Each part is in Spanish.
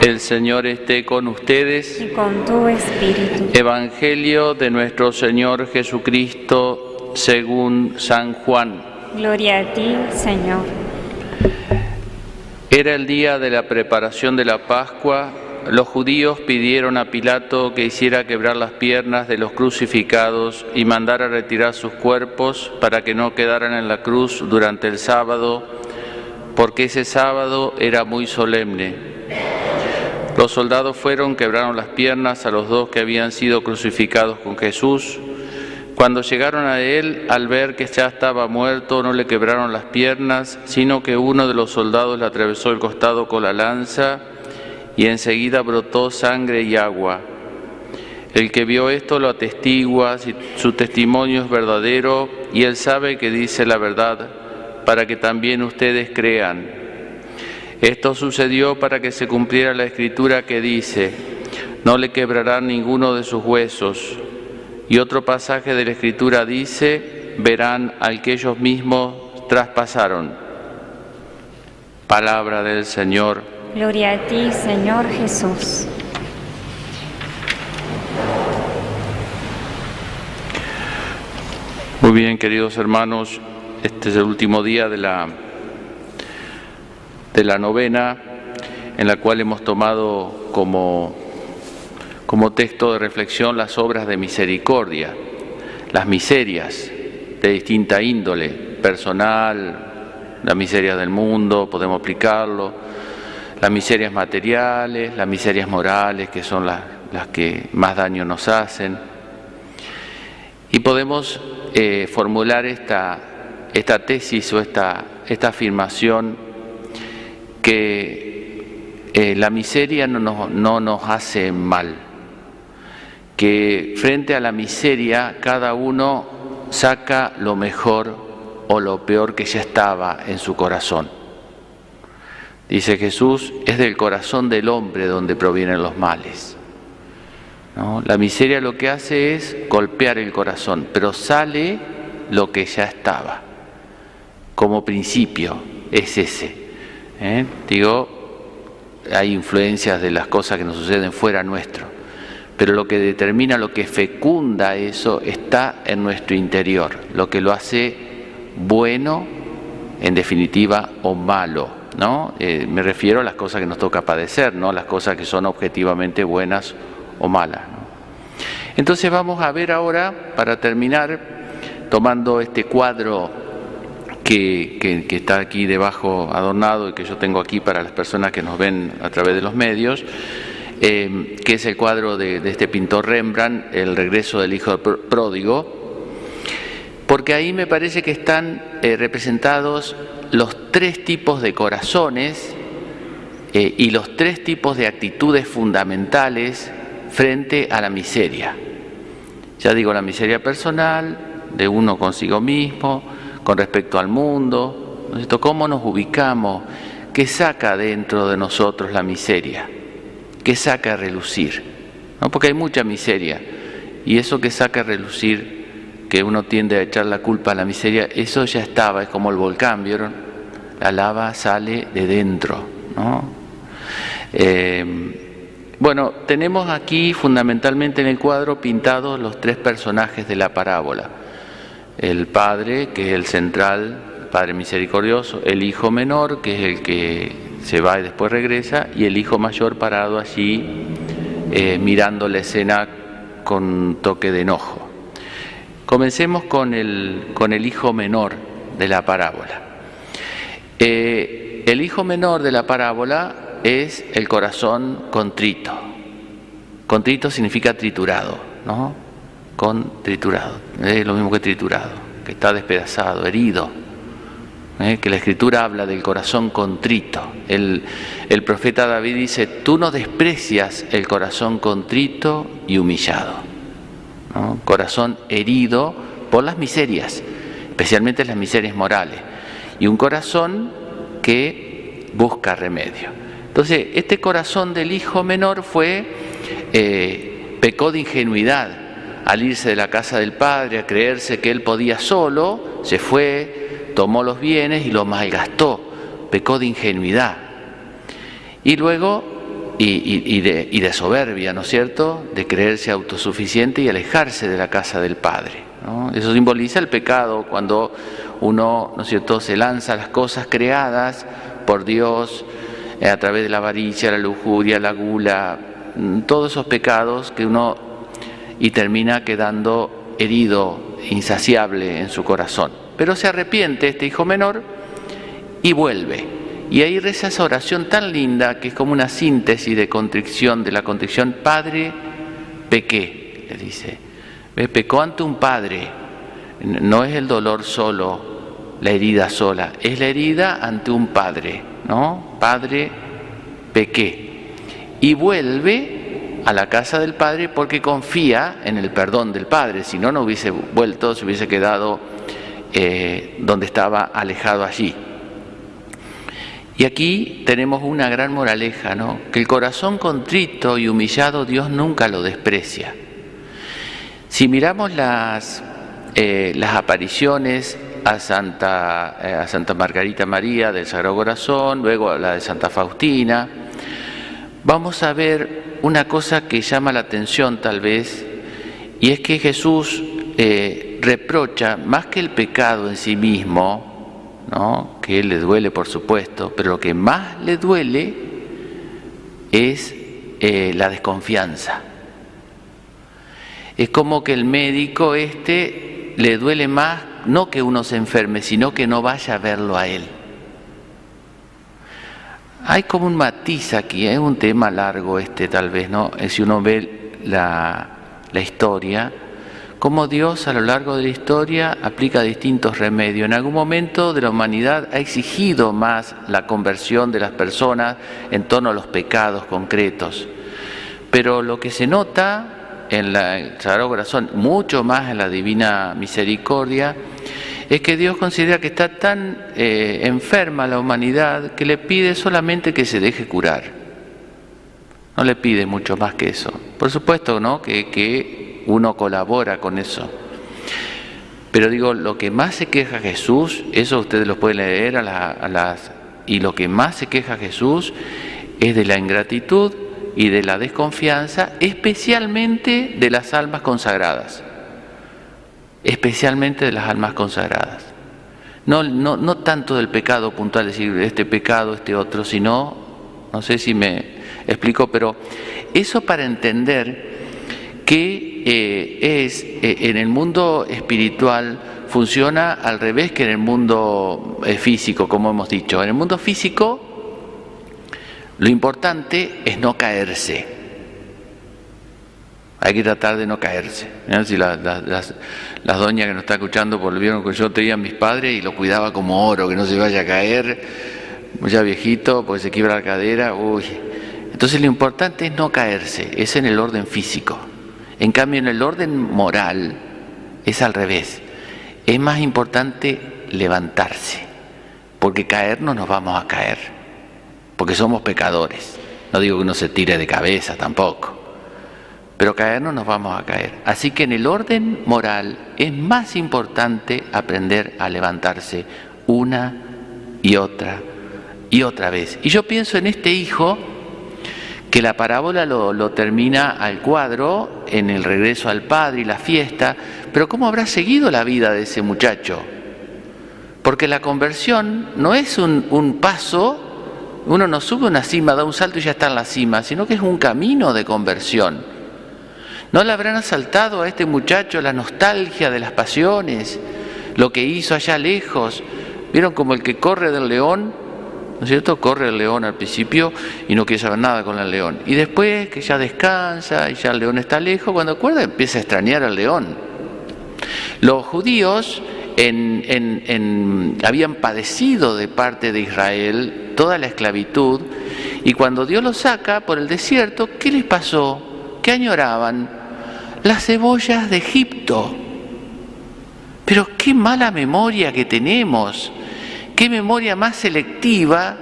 El Señor esté con ustedes. y con tu espíritu. Evangelio de nuestro Señor Jesucristo según San Juan. Gloria a ti, Señor. Era el día de la preparación de la Pascua. Los judíos pidieron a Pilato que hiciera quebrar las piernas de los crucificados y mandara retirar sus cuerpos para que no quedaran en la cruz durante el sábado, porque ese sábado era muy solemne. Los soldados fueron, quebraron las piernas a los dos que habían sido crucificados con Jesús. Cuando llegaron a él, al ver que ya estaba muerto, no le quebraron las piernas, sino que uno de los soldados le atravesó el costado con la lanza y enseguida brotó sangre y agua. El que vio esto lo atestigua, su testimonio es verdadero y él sabe que dice la verdad, para que también ustedes crean. Esto sucedió para que se cumpliera la escritura que dice, no le quebrarán ninguno de sus huesos. Y otro pasaje de la escritura dice, verán al que ellos mismos traspasaron. Palabra del Señor. Gloria a ti, Señor Jesús. Muy bien, queridos hermanos, este es el último día de la, de la novena en la cual hemos tomado como, como texto de reflexión las obras de misericordia, las miserias de distinta índole, personal, la miseria del mundo, podemos aplicarlo, las miserias materiales, las miserias morales, que son las, las que más daño nos hacen. Y podemos eh, formular esta, esta tesis o esta, esta afirmación que eh, la miseria no nos, no nos hace mal, que frente a la miseria cada uno saca lo mejor o lo peor que ya estaba en su corazón. Dice Jesús, es del corazón del hombre donde provienen los males. La miseria lo que hace es golpear el corazón, pero sale lo que ya estaba. Como principio es ese. ¿Eh? Digo, hay influencias de las cosas que nos suceden fuera nuestro, pero lo que determina, lo que fecunda eso está en nuestro interior, lo que lo hace bueno, en definitiva, o malo. ¿no? Eh, me refiero a las cosas que nos toca padecer, no las cosas que son objetivamente buenas o malas. Entonces vamos a ver ahora, para terminar, tomando este cuadro que, está aquí debajo adornado y que yo tengo aquí para las personas que nos ven a través de los medios, eh, que es el cuadro de, este pintor Rembrandt, El regreso del hijo pr- pródigo, porque ahí me parece que están eh, representados los tres tipos de corazones eh, y los tres tipos de actitudes fundamentales frente a la miseria. Ya digo, la miseria personal, de uno consigo mismo, con respecto al mundo, ¿no es cierto? ¿cómo nos ubicamos? ¿Qué saca dentro de nosotros la miseria? ¿Qué saca a relucir? ¿No? Porque hay mucha miseria y eso que saca a relucir, que uno tiende a echar la culpa a la miseria, eso ya estaba, es como el volcán, ¿vieron? La lava sale de dentro, ¿no? Eh, bueno, tenemos aquí fundamentalmente en el cuadro pintados los tres personajes de la parábola. El padre, que es el central, padre misericordioso, el hijo menor, que es el que se va y después regresa, y el hijo mayor parado allí eh, mirando la escena con toque de enojo. Comencemos con el, con el hijo menor de la parábola. Eh, el hijo menor de la parábola es el corazón contrito. Contrito significa triturado, ¿no? Con triturado. Es lo mismo que triturado, que está despedazado, herido. ¿eh? Que la escritura habla del corazón contrito. El, el profeta David dice, tú no desprecias el corazón contrito y humillado. Corazón herido por las miserias, especialmente las miserias morales. Y un corazón que busca remedio. Entonces, este corazón del hijo menor fue, eh, pecó de ingenuidad al irse de la casa del padre, a creerse que él podía solo, se fue, tomó los bienes y los malgastó, pecó de ingenuidad. Y luego y, de, y, de, soberbia, ¿no es cierto? De creerse autosuficiente y alejarse de la casa del Padre. Eso simboliza el pecado cuando uno, ¿no es cierto?, se lanza a las cosas creadas por Dios eh, a través de la avaricia, la lujuria, la gula, mm, todos esos pecados que uno y termina quedando herido, insaciable en su corazón. Pero se arrepiente este hijo menor y vuelve. Y ahí reza esa oración tan linda que es como una síntesis de contrición, de la contrición, Padre, pequé, le dice. Pecó ante un padre. No es el dolor solo, la herida sola, es la herida ante un padre, ¿no? Padre, pequé. Y vuelve a la casa del padre porque confía en el perdón del padre, si no, no hubiese vuelto, se hubiese quedado eh, donde estaba alejado allí. Y aquí tenemos una gran moraleja, ¿no? Que el corazón contrito y humillado Dios nunca lo desprecia. Si miramos las, eh, las apariciones a Santa, eh, a Santa Margarita María del Sagrado Corazón, luego a la de Santa Faustina, vamos a ver una cosa que llama la atención tal vez, y es que Jesús eh, reprocha más que el pecado en sí mismo, que le duele por supuesto, pero lo que más le duele es eh, la desconfianza. Es como que el médico este le duele más no que uno se enferme, sino que no vaya a verlo a él. Hay como un matiz aquí, es un tema largo este tal vez, ¿no? Si uno ve la, la historia, cómo Dios a lo largo de la historia aplica distintos remedios. En algún momento de la humanidad ha exigido más la conversión de las personas en torno a los pecados concretos. Pero lo que se nota en la, el Sagrado Corazón, mucho más en la Divina Misericordia, es que Dios considera que está tan eh, enferma la humanidad que le pide solamente que se deje curar. No le pide mucho más que eso. Por supuesto, ¿no? Que, que uno colabora con eso. Pero digo, lo que más se queja Jesús, eso ustedes lo pueden leer a, las... Y lo que más se queja Jesús es de la ingratitud y de la desconfianza, especialmente de las almas consagradas. Especialmente de las almas consagradas. No, no, no tanto del pecado puntual, decir este pecado, este otro, sino, no sé si me explico, pero eso para entender que eh, es eh, en el mundo espiritual funciona al revés que en el mundo eh, físico, como hemos dicho. En el mundo físico lo importante es no caerse. Hay que tratar de no caerse. Si las, doñas que nos están escuchando volvieron que yo tenía a mis padres y lo cuidaba como oro, que no se vaya a caer, ya viejito, pues se quiebra la cadera, uy. Entonces lo importante es no caerse, es en el orden físico. En cambio, en el orden moral es al revés. Es más importante levantarse, porque caer no nos vamos a caer, porque somos pecadores. No digo que uno se tire de cabeza tampoco, pero caer no nos vamos a caer. Así que en el orden moral es más importante aprender a levantarse una y otra y otra vez. Y yo pienso en este hijo que la parábola lo, termina al cuadro en el regreso al padre y la fiesta, pero ¿cómo habrá seguido la vida de ese muchacho? Porque la conversión no es un, un paso, uno no sube una cima, da un salto y ya está en la cima, sino que es un camino de conversión. ¿No le habrán asaltado a este muchacho la nostalgia de las pasiones, lo que hizo allá lejos? ¿Vieron como el que corre del león ¿no es cierto? Corre el león al principio y no quiere saber nada con el león. Y después que ya descansa y ya el león está lejos, cuando acuerda empieza a extrañar al león. Los judíos habían padecido de parte de Israel toda la esclavitud y cuando Dios los saca por el desierto, ¿qué les pasó? ¿Qué añoraban? Las cebollas de Egipto. Pero qué mala memoria que tenemos qué memoria más selectiva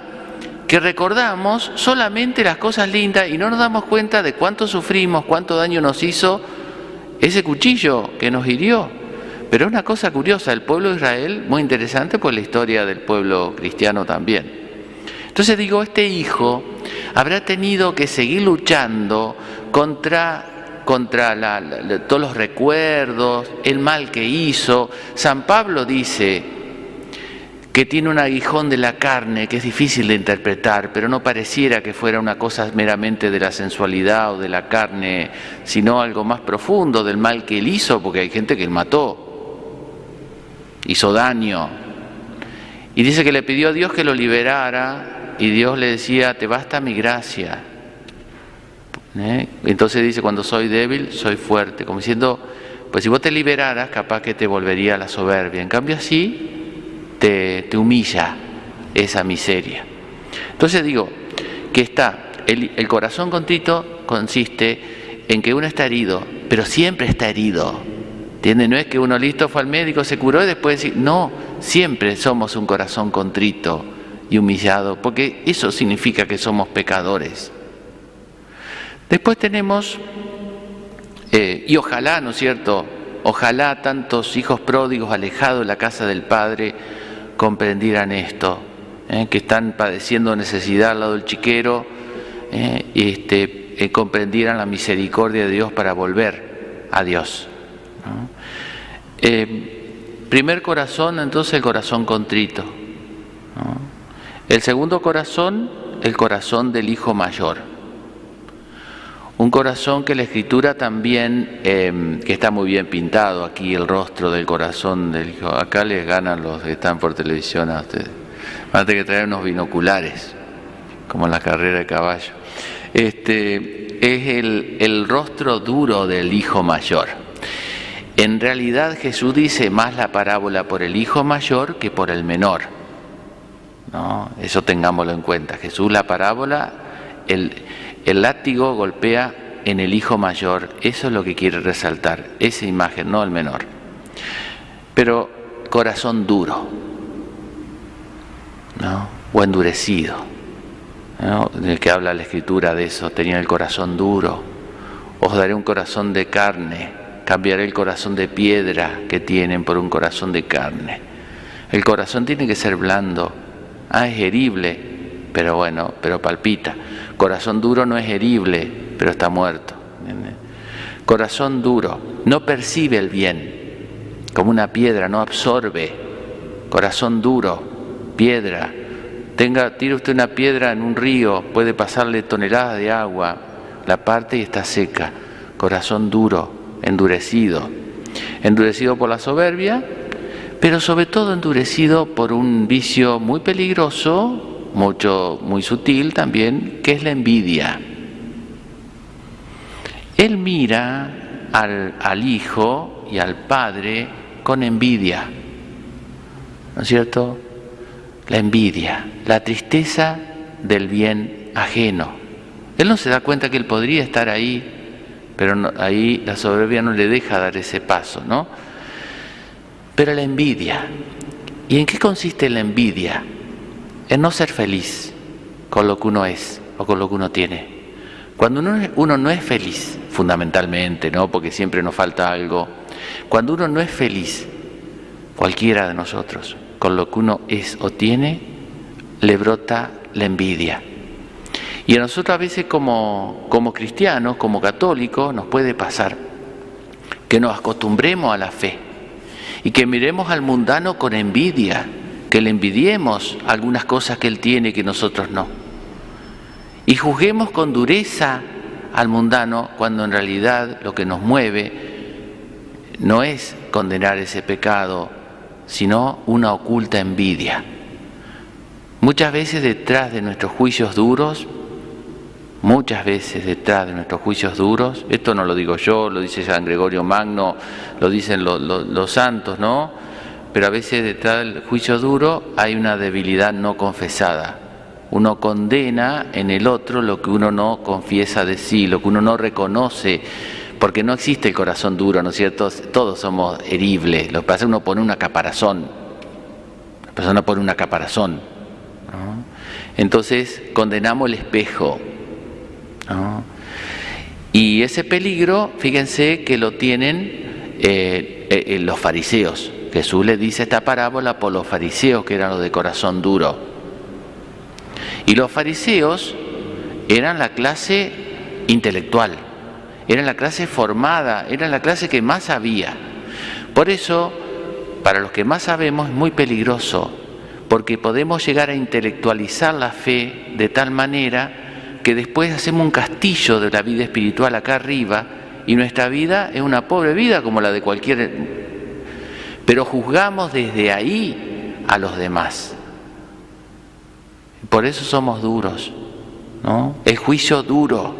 que recordamos solamente las cosas lindas y no nos damos cuenta de cuánto sufrimos, cuánto daño nos hizo ese cuchillo que nos hirió. Pero una cosa curiosa, el pueblo de Israel, muy interesante por la historia del pueblo cristiano también. Entonces digo, este hijo, habrá tenido que seguir luchando contra contra todos los recuerdos, el mal que hizo. San Pablo dice que tiene un aguijón de la carne que es difícil de interpretar, pero no pareciera que fuera una cosa meramente de la sensualidad o de la carne, sino algo más profundo del mal que él hizo, porque hay gente que él mató, hizo daño. Y dice que le pidió a Dios que lo liberara y Dios le decía, te basta mi gracia. ¿Eh? Entonces dice, cuando soy débil, soy fuerte, como diciendo, pues si vos te liberaras, capaz que te volvería la soberbia. En cambio así, te, humilla esa miseria. Entonces digo, que está, el, corazón contrito consiste en que uno está herido, pero siempre está herido. ¿Entiendes? No es que uno listo fue al médico, se curó y después decir, no, siempre somos un corazón contrito y humillado, porque eso significa que somos pecadores. Después tenemos, eh, y ojalá, ¿no es cierto? Ojalá tantos hijos pródigos alejados de la casa del Padre comprendieran esto, ¿eh? que están padeciendo necesidad al lado del chiquero, ¿eh? y este, comprendieran la misericordia de Dios para volver a Dios. primer corazón, entonces el corazón contrito. El segundo corazón, el corazón del hijo mayor. Un corazón que la escritura también, em, que está muy bien pintado aquí, el rostro del corazón del hijo. Acá les ganan los que están por televisión a ustedes. Van a que traer unos binoculares, como en la carrera de caballo. Este, es el, el rostro duro del hijo mayor. En realidad Jesús dice más la parábola por el hijo mayor que por el menor. ¿No? Eso tengámoslo en cuenta. Jesús la parábola, el, el látigo golpea en el hijo mayor, eso es lo que quiere resaltar, esa imagen, no el menor. Pero corazón duro, ¿no? o endurecido, ¿no? del que habla la escritura de eso, tenía el corazón duro, os daré un corazón de carne, cambiaré el corazón de piedra que tienen por un corazón de carne. El corazón tiene que ser blando, ah, es herible, pero bueno, pero palpita. Corazón duro no es herible, pero está muerto. Corazón duro no percibe el bien, como una piedra, no absorbe. Corazón duro, piedra. Tenga, tire usted una piedra en un río, puede pasarle toneladas de agua, la parte y está seca. Corazón duro, endurecido. Endurecido por la soberbia, pero sobre todo endurecido por un vicio muy peligroso mucho, muy sutil también, que es la envidia. Él mira al, al hijo y al padre con envidia, ¿no es cierto? La envidia, la tristeza del bien ajeno. Él no se da cuenta que él podría estar ahí, pero ahí la soberbia no le deja dar ese paso, ¿no? Pero la envidia. ¿Y en qué consiste la envidia? En no ser feliz con lo que uno es o con lo que uno tiene. Cuando uno, no es feliz, fundamentalmente, ¿no? porque siempre nos falta algo, cuando uno no es feliz, cualquiera de nosotros, con lo que uno es o tiene, le brota la envidia. Y a nosotros a veces como, como cristianos, como católicos, nos puede pasar que nos acostumbremos a la fe y que miremos al mundano con envidia que le envidiemos algunas cosas que Él tiene que nosotros no. Y juzguemos con dureza al mundano cuando en realidad lo que nos mueve no es condenar ese pecado, sino una oculta envidia. Muchas veces detrás de nuestros juicios duros, muchas veces detrás de nuestros juicios duros, esto no lo digo yo, lo dice San Gregorio Magno, lo dicen los, los santos, ¿no? Pero a veces detrás del juicio duro hay una debilidad no confesada. Uno condena en el otro lo que uno no confiesa de sí, lo que uno no reconoce, porque no existe el corazón duro, ¿no es cierto? Todos somos heribles, lo que pasa es que uno pone una caparazón, la persona pone una caparazón. Entonces condenamos el espejo. Y ese peligro, fíjense que lo tienen eh, eh, los fariseos. Jesús le dice esta parábola por los fariseos que eran los de corazón duro. Y los fariseos eran la clase intelectual, eran la clase formada, eran la clase que más sabía. Por eso, para los que más sabemos es muy peligroso, porque podemos llegar a intelectualizar la fe de tal manera que después hacemos un castillo de la vida espiritual acá arriba y nuestra vida es una pobre vida como la de cualquier... Pero juzgamos desde ahí a los demás. Por eso somos duros, ¿no? El juicio duro,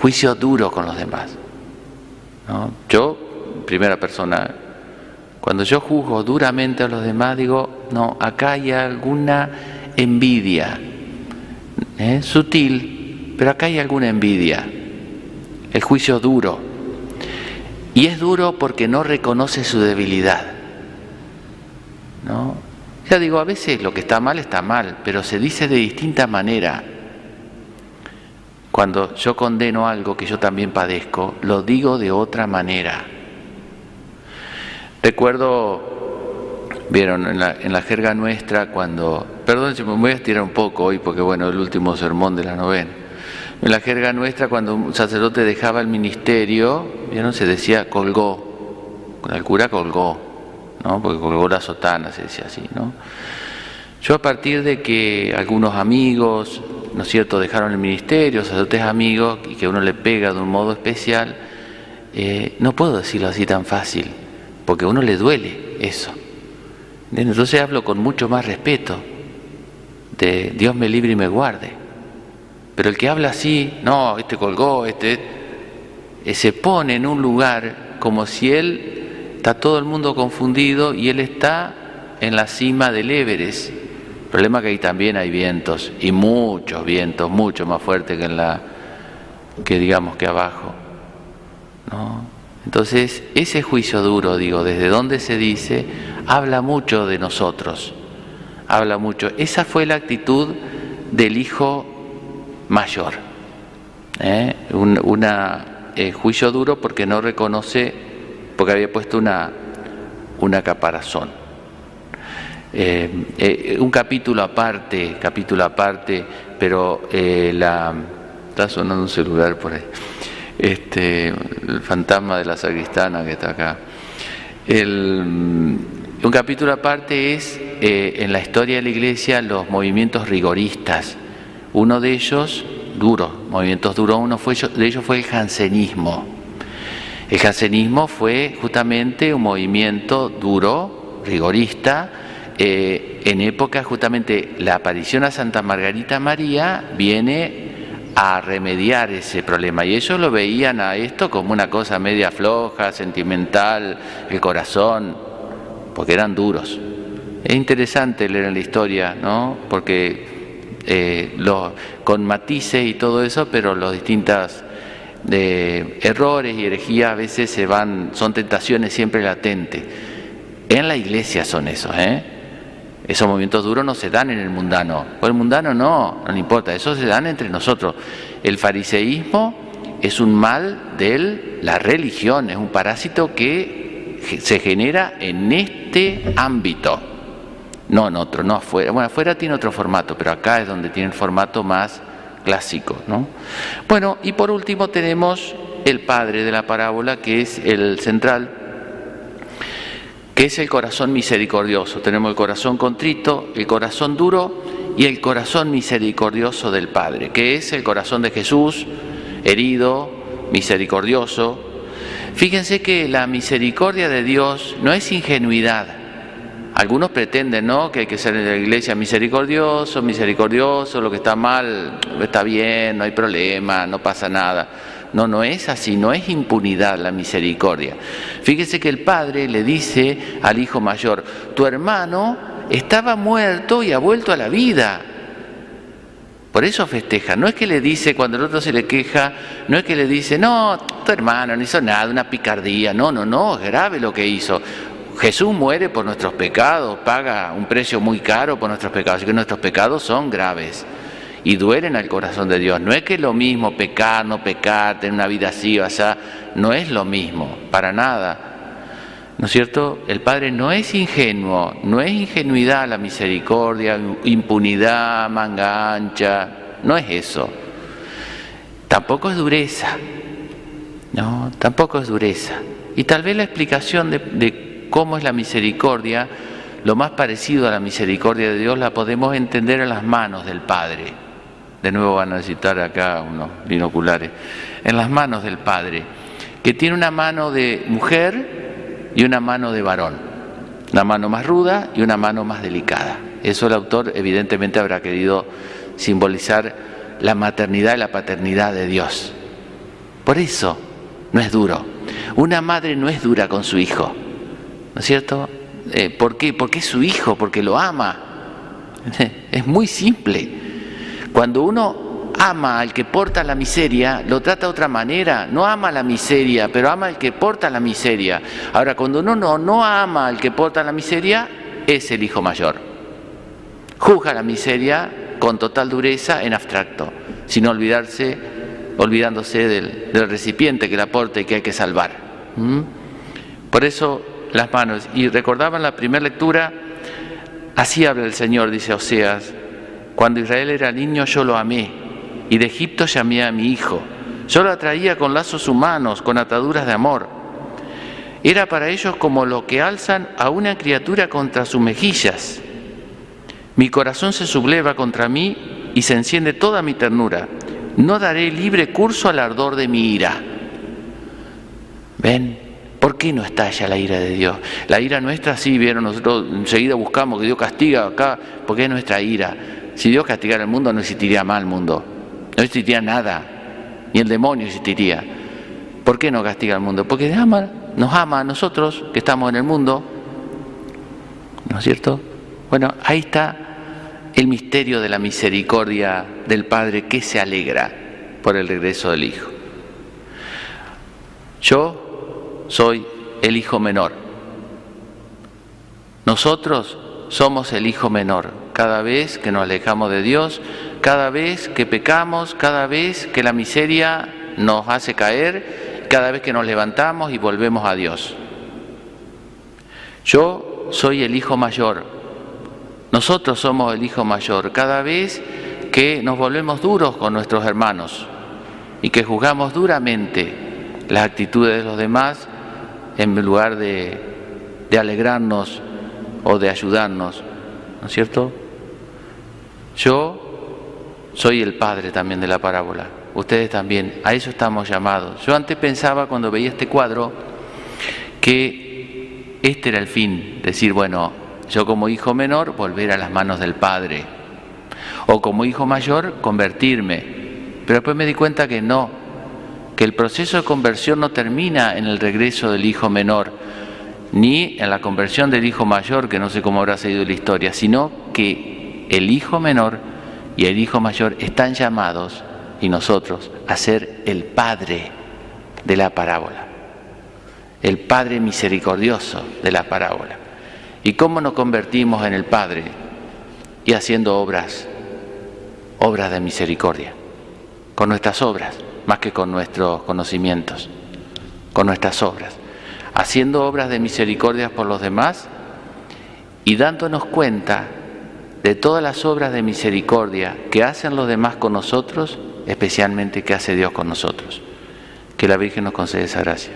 juicio duro con los demás. Yo, primera persona, cuando yo juzgo duramente a los demás, digo, no, acá hay alguna envidia, ¿eh? sutil, pero acá hay alguna envidia. El juicio duro. Y es duro porque no reconoce su debilidad. ¿no? Ya digo, a veces lo que está mal está mal, pero se dice de distinta manera. Cuando yo condeno algo que yo también padezco, lo digo de otra manera. Recuerdo, vieron, en la, en la jerga nuestra, cuando, perdón me voy a estirar un poco hoy, porque bueno, el último sermón de la novena. En la jerga nuestra, cuando un sacerdote dejaba el ministerio, vieron, se decía colgó, el cura colgó, ¿no? porque colgó la sotana, se decía así. ¿no? Yo a partir de que algunos amigos, ¿no es cierto?, dejaron el ministerio, sacerdotes amigos, y que uno le pega de un modo especial, eh, no puedo decirlo así tan fácil, porque a uno le duele eso. Entonces hablo con mucho más respeto de Dios me libre y me guarde. Pero el que habla así, no, este colgó, este, eh, se pone en un lugar como si él Está todo el mundo confundido y él está en la cima del Everest. El problema es que ahí también hay vientos y muchos vientos, mucho más fuertes que en la que digamos que abajo. ¿no? Entonces, ese juicio duro, digo, desde donde se dice, habla mucho de nosotros. Habla mucho. Esa fue la actitud del hijo mayor. ¿eh? Un eh, juicio duro porque no reconoce porque había puesto una, caparazón. Eh, un capítulo aparte, capítulo aparte, pero la está sonando un celular por ahí. Este, el fantasma de la sacristana que está acá. El, un capítulo aparte es en la historia de la iglesia los movimientos rigoristas. Uno de ellos, duro, movimientos duros, uno fue, de ellos fue el jansenismo. El jansenismo fue justamente un movimiento duro, rigorista, eh, en época justamente la aparición a Santa Margarita María viene a remediar ese problema y ellos lo veían a esto como una cosa media floja, sentimental, el corazón, porque eran duros. Es interesante leer la historia, ¿no? Porque eh, con matices y todo eso, pero los distintas de errores y herejías a veces se van, son tentaciones siempre latentes. En la iglesia son esos, ¿eh? Esos movimientos duros no se dan en el mundano. O el mundano no, no le importa, eso se dan entre nosotros. El fariseísmo es un mal de la religión, es un parásito que se genera en este ámbito, no en otro, no afuera. Bueno, afuera tiene otro formato, pero acá es donde tiene el formato más clásico. ¿no? Bueno, y por último tenemos el padre de la parábola, que es el central, que es el corazón misericordioso. Tenemos el corazón contrito, el corazón duro y el corazón misericordioso del Padre, que es el corazón de Jesús, herido, misericordioso. Fíjense que la misericordia de Dios no es ingenuidad, algunos pretenden, ¿no? Que hay que ser en la iglesia misericordioso, misericordioso, lo que está mal está bien, no hay problema, no pasa nada. No, no es así, no es impunidad la misericordia. Fíjese que el padre le dice al hijo mayor, tu hermano estaba muerto y ha vuelto a la vida. Por eso festeja. No es que le dice, cuando el otro se le queja, no es que le dice, no, tu hermano no hizo nada, una picardía. No, no, no, es grave lo que hizo. Jesús muere por nuestros pecados, paga un precio muy caro por nuestros pecados, así que nuestros pecados son graves y duelen al corazón de Dios. No es que es lo mismo pecar, no pecar, tener una vida así o sea, no es lo mismo, para nada. ¿No es cierto? El Padre no es ingenuo, no es ingenuidad la misericordia, impunidad, manga ancha, No es eso. Tampoco es dureza. No, tampoco es dureza. Y tal vez la explicación de cómo es la misericordia, lo más parecido a la misericordia de Dios, la podemos entender en las manos del Padre. De nuevo van a necesitar acá unos binoculares. En las manos del Padre, que tiene una mano de mujer y una mano de varón. Una mano más ruda y una mano más delicada. Eso el autor evidentemente habrá querido simbolizar la maternidad y la paternidad de Dios. Por eso no es duro. Una madre no es dura con su hijo, ¿no es cierto? Eh, ¿Por qué? Porque es su hijo, porque lo ama. Es muy simple. Cuando uno ama al que porta la miseria, lo trata de otra manera. No ama la miseria, pero ama al que porta la miseria. Ahora, cuando uno no, no ama al que porta la miseria, es el hijo mayor. Juzga la miseria con total dureza en abstracto, sin olvidarse, olvidándose del, del recipiente que la porta y que hay que salvar. ¿Mm? Por eso las manos. Y recordaban la primera lectura, así habla el Señor, dice Oseas, cuando Israel era niño yo lo amé, y de Egipto llamé a mi hijo. Yo lo atraía con lazos humanos, con ataduras de amor. Era para ellos como lo que alzan a una criatura contra sus mejillas. Mi corazón se subleva contra mí y se enciende toda mi ternura. No daré libre curso al ardor de mi ira. ¿Ven? ¿Por qué no estalla la ira de Dios? La ira nuestra, sí, vieron, nosotros enseguida buscamos que Dios castiga acá, porque es nuestra ira. Si Dios castigara el mundo, no existiría más el mundo, no existiría nada, ni el demonio existiría. ¿Por qué no castiga el mundo? Porque ama, nos ama a nosotros que estamos en el mundo, ¿no es cierto? Bueno, ahí está el misterio de la misericordia del Padre que se alegra por el regreso del Hijo. Yo soy el hijo menor. Nosotros somos el hijo menor. Cada vez que nos alejamos de Dios, cada vez que pecamos, cada vez que la miseria nos hace caer, cada vez que nos levantamos y volvemos a Dios. Yo soy el hijo mayor. Nosotros somos el hijo mayor. Cada vez que nos volvemos duros con nuestros hermanos y que juzgamos duramente las actitudes de los demás, en lugar de, alegrarnos o de ayudarnos, ¿no es cierto? Yo soy el padre también de la parábola, ustedes también, a eso estamos llamados. Yo antes pensaba cuando veía este cuadro que este era el fin, decir, bueno, yo como hijo menor volver a las manos del padre, o como hijo mayor convertirme, pero después me di cuenta que no, que el proceso de conversión no termina en el regreso del hijo menor, ni en la conversión del hijo mayor, que no sé cómo habrá seguido la historia, sino que el hijo menor y el hijo mayor están llamados, y nosotros, a ser el padre de la parábola, el padre misericordioso de la parábola. ¿Y cómo nos convertimos en el padre? Y haciendo obras, obras de misericordia, con nuestras obras más que con nuestros conocimientos, con nuestras obras, haciendo obras de misericordia por los demás y dándonos cuenta de todas las obras de misericordia que hacen los demás con nosotros, especialmente que hace Dios con nosotros. Que la Virgen nos conceda esa gracia.